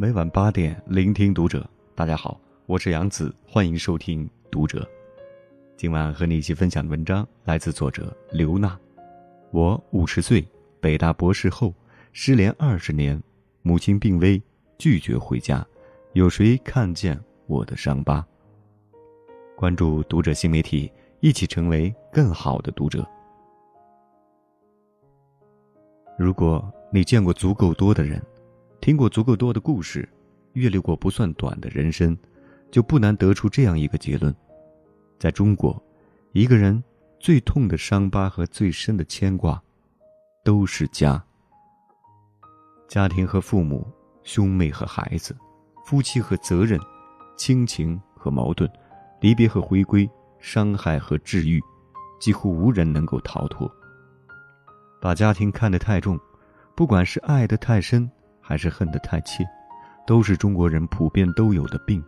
每晚八点，聆听读者。大家好，我是杨子，欢迎收听读者。今晚和你一起分享的文章来自作者刘娜。我五十岁，北大博士后，失联二十年，母亲病危，拒绝回家。有谁看见我的伤疤？关注读者新媒体，一起成为更好的读者。如果你见过足够多的人，听过足够多的故事，阅历过不算短的人生，就不难得出这样一个结论：在中国，一个人最痛的伤疤和最深的牵挂，都是家。家庭和父母，兄妹和孩子，夫妻和责任，亲情和矛盾，离别和回归，伤害和治愈，几乎无人能够逃脱。把家庭看得太重，不管是爱得太深，还是恨得太切，都是中国人普遍都有的病。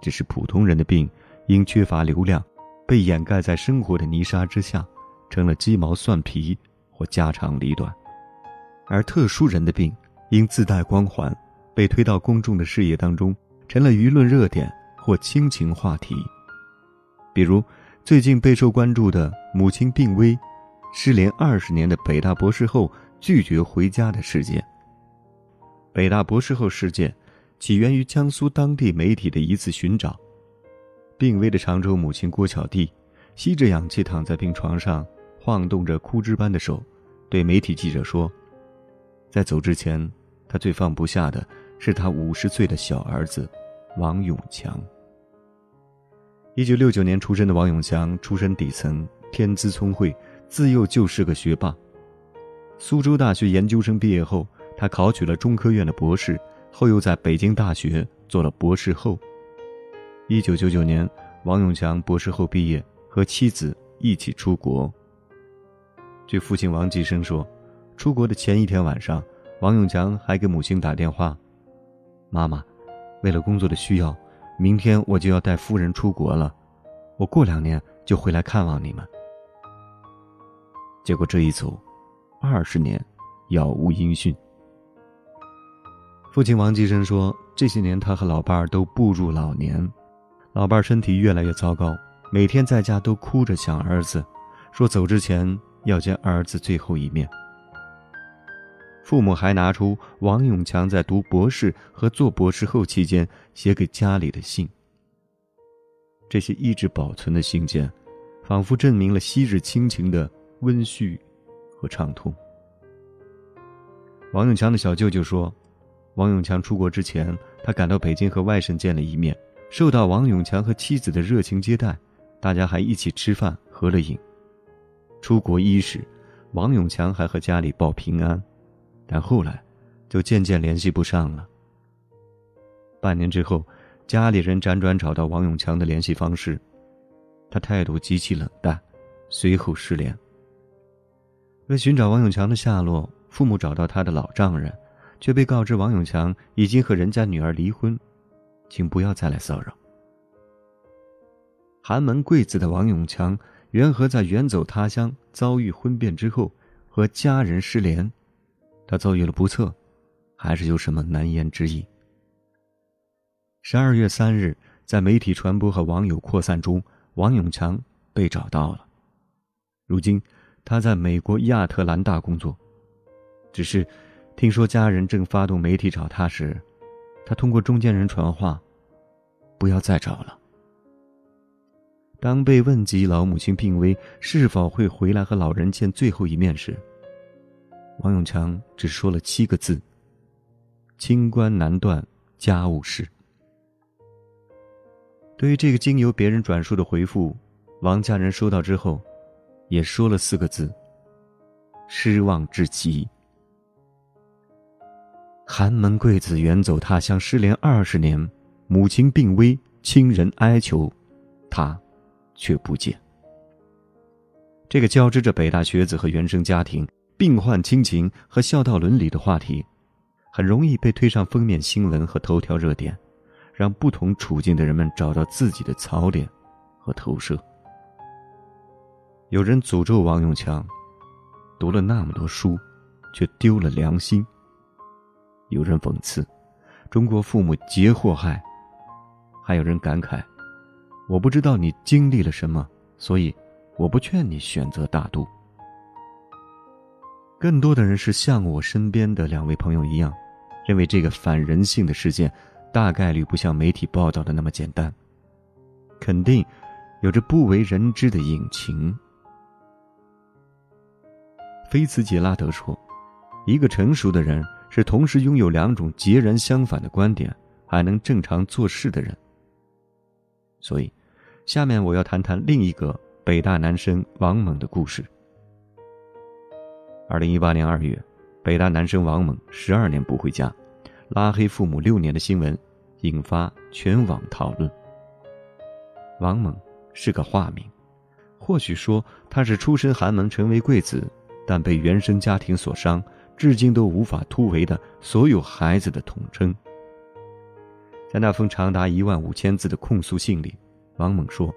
只是普通人的病，因缺乏流量，被掩盖在生活的泥沙之下，成了鸡毛蒜皮或家长里短；而特殊人的病，因自带光环，被推到公众的视野当中，成了舆论热点或亲情话题。比如最近备受关注的母亲病危。失联二十年的北大博士后拒绝回家的事件。北大博士后事件起源于江苏当地媒体的一次寻找。病危的常州母亲郭巧娣吸着氧气躺在病床上，晃动着枯枝般的手，对媒体记者说：“在走之前，他最放不下的是他五十岁的小儿子王永强。”一九六九年出生的王永强出身底层，天资聪慧。自幼就是个学霸。苏州大学研究生毕业后，他考取了中科院的博士，后又在北京大学做了博士后。一九九九年，王永强博士后毕业，和妻子一起出国。据父亲王继生说，出国的前一天晚上，王永强还给母亲打电话：“妈妈，为了工作的需要，明天我就要带夫人出国了，我过两年就回来看望你们。”结果这一走，二十年，杳无音讯。父亲王继生说：“这些年，他和老伴儿都步入老年，老伴儿身体越来越糟糕，每天在家都哭着想儿子，说走之前要见儿子最后一面。”父母还拿出王永强在读博士和做博士后期间写给家里的信。这些一直保存的信件，仿佛证明了昔日亲情的。温煦和畅通。王永强的小舅舅说，王永强出国之前，他赶到北京和外甥见了一面，受到王永强和妻子的热情接待，大家还一起吃饭合了影。出国伊始，王永强还和家里报平安，但后来就渐渐联系不上了。半年之后，家里人辗转找到王永强的联系方式，他态度极其冷淡，随后失联。为寻找王永强的下落，父母找到他的老丈人，却被告知王永强已经和人家女儿离婚，请不要再来骚扰。寒门贵子的王永强，缘何在远走他乡、遭遇婚变之后和家人失联？他遭遇了不测，还是有什么难言之隐？十二月三日，在媒体传播和网友扩散中，王永强被找到了。如今。他在美国亚特兰大工作，只是听说家人正发动媒体找他时，他通过中间人传话，不要再找了。当被问及老母亲病危是否会回来和老人见最后一面时，王永强只说了七个字：“清官难断家务事。”对于这个经由别人转述的回复，王家人收到之后。也说了四个字：失望至极。寒门贵子远走他乡，失联二十年，母亲病危，亲人哀求，他却不见。这个交织着北大学子和原生家庭、病患亲情和孝道伦理的话题，很容易被推上封面新闻和头条热点，让不同处境的人们找到自己的槽点和投射。有人诅咒王永强，读了那么多书，却丢了良心；有人讽刺，中国父母皆祸害。还有人感慨：“我不知道你经历了什么，所以我不劝你选择大度。”更多的人是像我身边的两位朋友一样，认为这个反人性的事件，大概率不像媒体报道的那么简单，肯定有着不为人知的隐情。菲茨杰拉德说：“一个成熟的人是同时拥有两种截然相反的观点，还能正常做事的人。”所以，下面我要谈谈另一个北大男生王猛的故事。二零一八年二月，北大男生王猛十二年不回家，拉黑父母六年的新闻，引发全网讨论。王猛是个化名，或许说他是出身寒门成为贵子，但被原生家庭所伤，至今都无法突围的所有孩子的统称。在那封长达一万五千字的控诉信里，王猛说，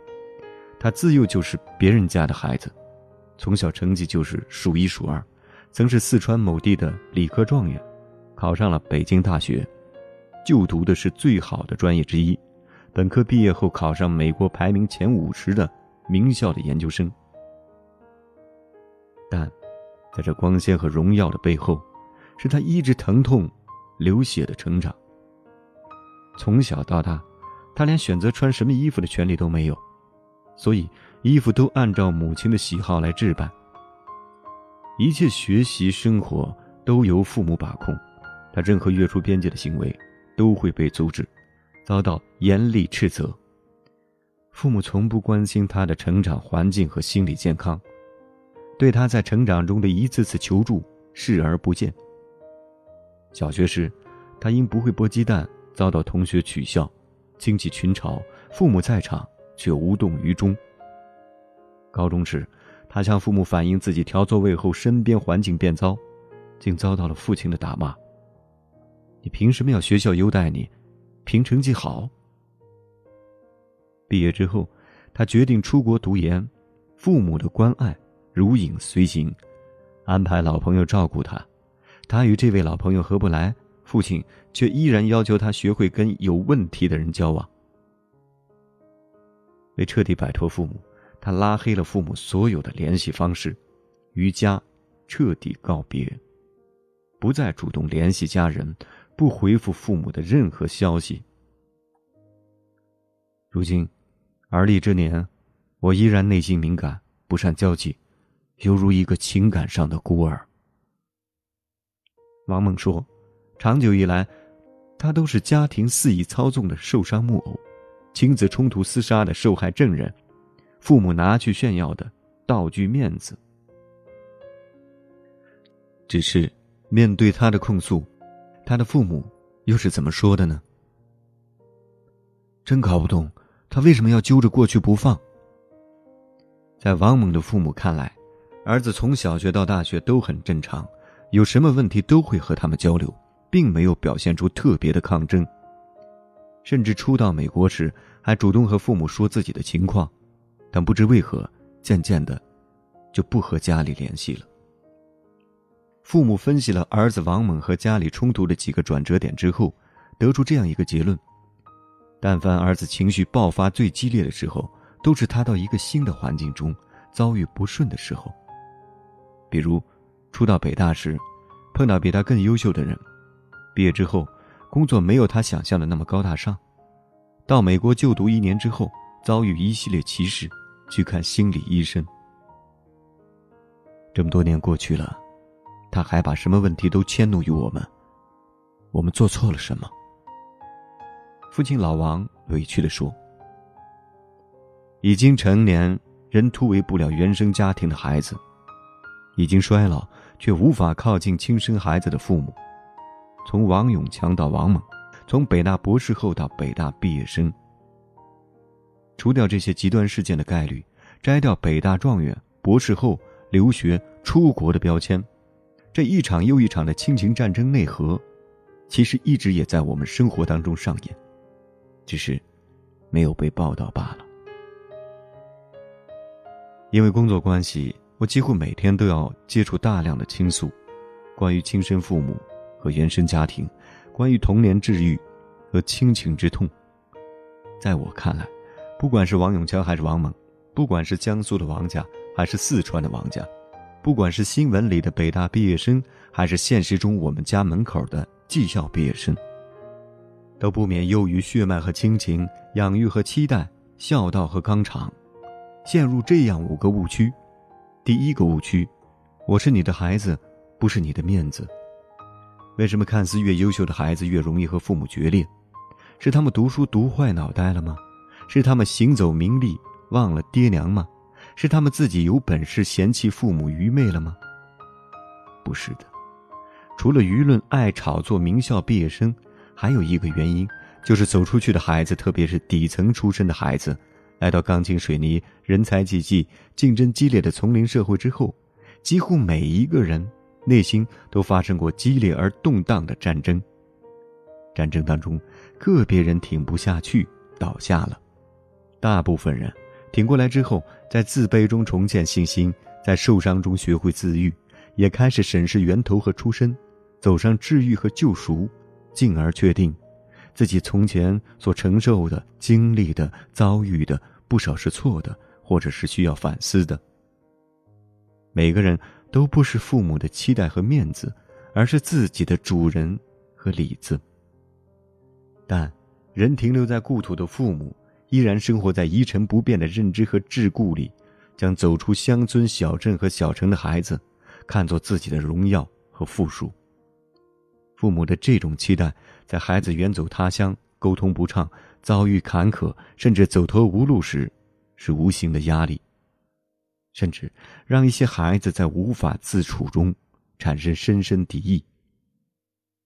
他自幼就是别人家的孩子，从小成绩就是数一数二。曾是四川某地的理科状元，考上了北京大学，就读的是最好的专业之一。本科毕业后，考上美国排名前五十的名校的研究生。但，在这光鲜和荣耀的背后，是他一直疼痛、流血的成长。从小到大，他连选择穿什么衣服的权利都没有，所以衣服都按照母亲的喜好来置办。一切学习生活都由父母把控，他任何越出边界的行为都会被阻止，遭到严厉斥责。父母从不关心他的成长环境和心理健康，对他在成长中的一次次求助视而不见。小学时，他因不会剥鸡蛋遭到同学取笑，亲戚群嘲，父母在场却无动于衷。高中时，他向父母反映自己调座位后，身边环境变糟，竟遭到了父亲的打骂。你凭什么要学校优待你？凭成绩好？毕业之后，他决定出国读研，父母的关爱如影随形，安排老朋友照顾他。他与这位老朋友合不来，父亲却依然要求他学会跟有问题的人交往。为彻底摆脱父母。他拉黑了父母所有的联系方式，与家彻底告别，不再主动联系家人，不回复父母的任何消息。如今，而立之年，我依然内心敏感，不善交际，犹如一个情感上的孤儿。王猛说：“长久以来，他都是家庭肆意操纵的受伤木偶，亲子冲突厮杀的受害证人。”父母拿去炫耀的道具面子，只是面对他的控诉，他的父母又是怎么说的呢？真搞不懂他为什么要揪着过去不放。在王猛的父母看来，儿子从小学到大学都很正常，有什么问题都会和他们交流，并没有表现出特别的抗争，甚至初到美国时还主动和父母说自己的情况。但不知为何，渐渐的，就不和家里联系了。父母分析了儿子王猛和家里冲突的几个转折点之后，得出这样一个结论：但凡儿子情绪爆发最激烈的时候，都是他到一个新的环境中遭遇不顺的时候。比如，初到北大时，碰到比他更优秀的人；毕业之后，工作没有他想象的那么高大上；到美国就读一年之后，遭遇一系列歧视。去看心理医生。这么多年过去了，他还把什么问题都迁怒于我们？我们做错了什么？父亲老王委屈的说：“已经成年，仍突围不了原生家庭的孩子，已经衰老却无法靠近亲生孩子的父母，从王永强到王猛，从北大博士后到北大毕业生。”除掉这些极端事件的概率，摘掉北大状元、博士后、留学、出国的标签，这一场又一场的亲情战争内核，其实一直也在我们生活当中上演，只是没有被报道罢了。因为工作关系，我几乎每天都要接触大量的倾诉，关于亲生父母和原生家庭，关于童年治愈和亲情之痛。在我看来，不管是王永强还是王猛，不管是江苏的王家还是四川的王家，不管是新闻里的北大毕业生还是现实中我们家门口的技校毕业生，都不免囿于血脉和亲情、养育和期待、孝道和纲常，陷入这样五个误区。第一个误区，我是你的孩子，不是你的面子。为什么看似越优秀的孩子越容易和父母决裂？是他们读书读坏脑袋了吗？是他们行走名利忘了爹娘吗？是他们自己有本事嫌弃父母愚昧了吗？不是的，除了舆论爱炒作名校毕业生，还有一个原因，就是走出去的孩子，特别是底层出身的孩子。来到钢筋水泥、人才济济、竞争激烈的丛林社会之后，几乎每一个人内心都发生过激烈而动荡的战争。战争当中，个别人挺不下去倒下了，大部分人挺过来之后，在自卑中重建信心，在受伤中学会自愈，也开始审视源头和出身，走上治愈和救赎，进而确定自己从前所承受的、经历的、遭遇的。不少是错的，或者是需要反思的。每个人都不是父母的期待和面子，而是自己的主人和里子。但人停留在故土的父母，依然生活在一成不变的认知和桎梏里，将走出乡村、小镇和小城的孩子，看作自己的荣耀和附属。父母的这种期待，在孩子远走他乡。沟通不畅，遭遇坎坷，甚至走投无路时，是无形的压力，甚至让一些孩子在无法自处中产生深深敌意。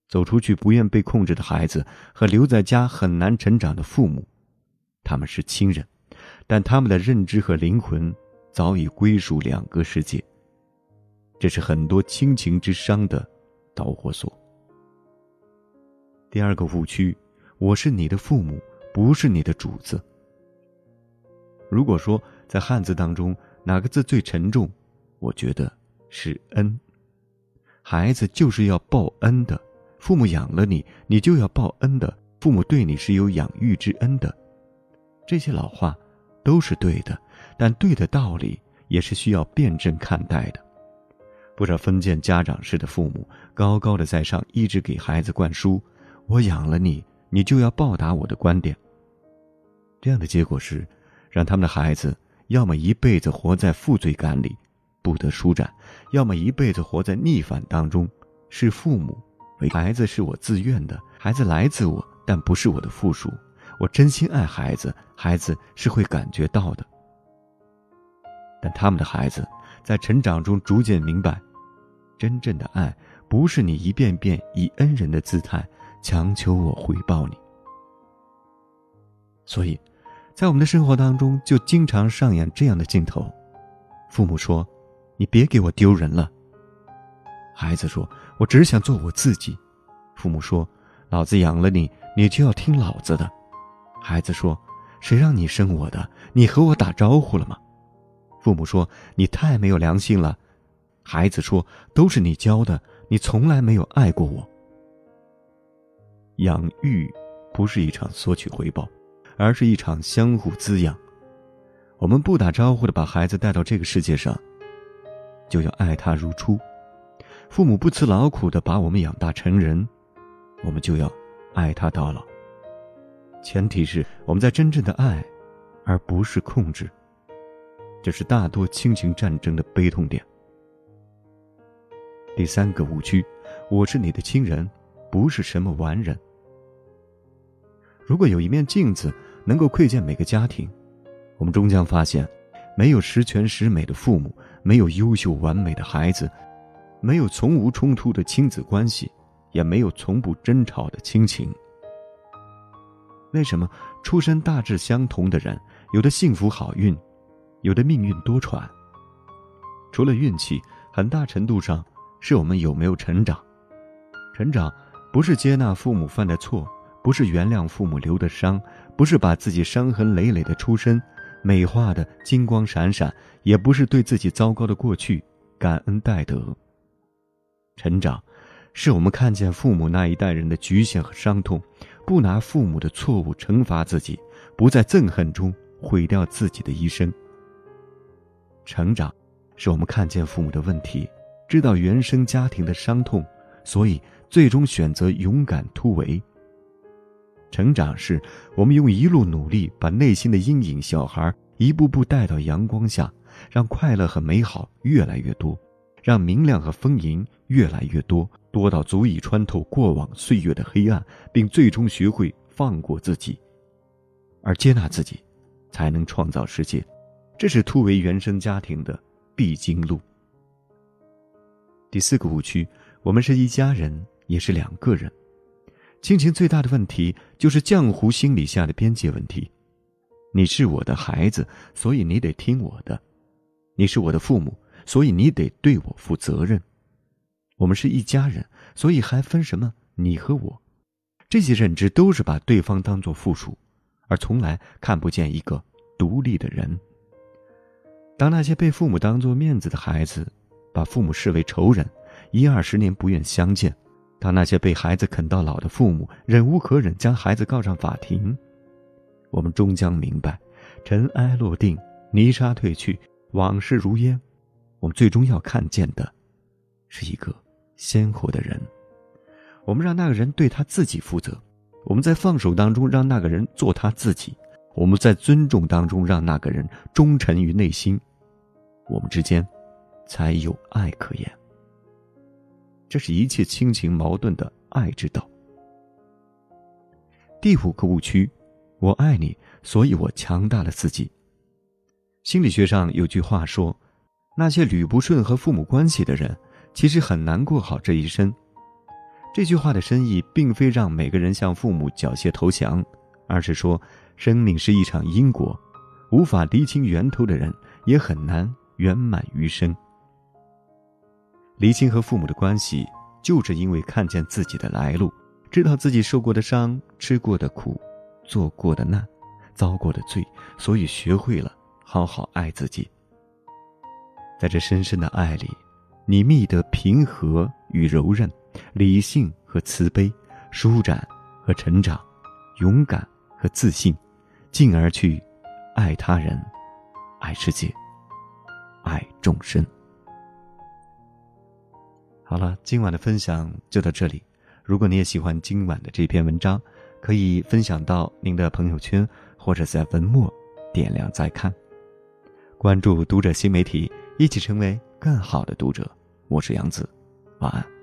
走出去不愿被控制的孩子和留在家很难成长的父母，他们是亲人，但他们的认知和灵魂早已归属两个世界。这是很多亲情之伤的导火索。第二个误区。我是你的父母，不是你的主子。如果说在汉字当中哪个字最沉重，我觉得是“恩”。孩子就是要报恩的，父母养了你，你就要报恩的。父母对你是有养育之恩的，这些老话都是对的，但对的道理也是需要辩证看待的。不少封建家长式的父母高高的在上，一直给孩子灌输：“我养了你。”你就要报答我的观点。这样的结果是，让他们的孩子要么一辈子活在负罪感里，不得舒展；要么一辈子活在逆反当中，是父母孩子是我自愿的，孩子来自我，但不是我的附属。我真心爱孩子，孩子是会感觉到的。但他们的孩子在成长中逐渐明白，真正的爱不是你一遍遍以恩人的姿态。强求我回报你，所以，在我们的生活当中，就经常上演这样的镜头：父母说：“你别给我丢人了。”孩子说：“我只想做我自己。”父母说：“老子养了你，你就要听老子的。”孩子说：“谁让你生我的？你和我打招呼了吗？”父母说：“你太没有良心了。”孩子说：“都是你教的，你从来没有爱过我。”养育不是一场索取回报，而是一场相互滋养。我们不打招呼的把孩子带到这个世界上，就要爱他如初；父母不辞劳苦的把我们养大成人，我们就要爱他到老。前提是我们在真正的爱，而不是控制。这是大多亲情战争的悲痛点。第三个误区：我是你的亲人，不是什么完人。如果有一面镜子能够窥见每个家庭，我们终将发现，没有十全十美的父母，没有优秀完美的孩子，没有从无冲突的亲子关系，也没有从不争吵的亲情。为什么出身大致相同的人，有的幸福好运，有的命运多舛？除了运气，很大程度上是我们有没有成长。成长不是接纳父母犯的错。不是原谅父母留的伤，不是把自己伤痕累累的出身美化的金光闪闪，也不是对自己糟糕的过去感恩戴德。成长，是我们看见父母那一代人的局限和伤痛，不拿父母的错误惩罚自己，不在憎恨中毁掉自己的一生。成长，是我们看见父母的问题，知道原生家庭的伤痛，所以最终选择勇敢突围。成长是我们用一路努力把内心的阴影小孩一步步带到阳光下，让快乐和美好越来越多，让明亮和丰盈越来越多，多到足以穿透过往岁月的黑暗，并最终学会放过自己，而接纳自己，才能创造世界。这是突围原生家庭的必经路。第四个误区，我们是一家人，也是两个人。亲情最大的问题就是浆糊心理下的边界问题。你是我的孩子，所以你得听我的；你是我的父母，所以你得对我负责任。我们是一家人，所以还分什么你和我？这些认知都是把对方当作附属，而从来看不见一个独立的人。当那些被父母当作面子的孩子，把父母视为仇人，一二十年不愿相见。当那些被孩子啃到老的父母忍无可忍，将孩子告上法庭，我们终将明白，尘埃落定，泥沙褪去，往事如烟。我们最终要看见的，是一个鲜活的人。我们让那个人对他自己负责，我们在放手当中让那个人做他自己，我们在尊重当中让那个人忠诚于内心，我们之间，才有爱可言。这是一切亲情矛盾的爱之道。第五个误区，我爱你，所以我强大了自己。心理学上有句话说，那些捋不顺和父母关系的人，其实很难过好这一生。这句话的深意，并非让每个人向父母缴械投降，而是说，生命是一场因果，无法厘清源头的人，也很难圆满余生。离清和父母的关系，就是因为看见自己的来路，知道自己受过的伤、吃过的苦、做过的难、遭过的罪，所以学会了好好爱自己。在这深深的爱里，你觅得平和与柔韧，理性和慈悲，舒展和成长，勇敢和自信，进而去爱他人、爱世界、爱众生。好了，今晚的分享就到这里。如果你也喜欢今晚的这篇文章，可以分享到您的朋友圈，或者在文末点亮再看。关注读者新媒体，一起成为更好的读者。我是杨子，晚安。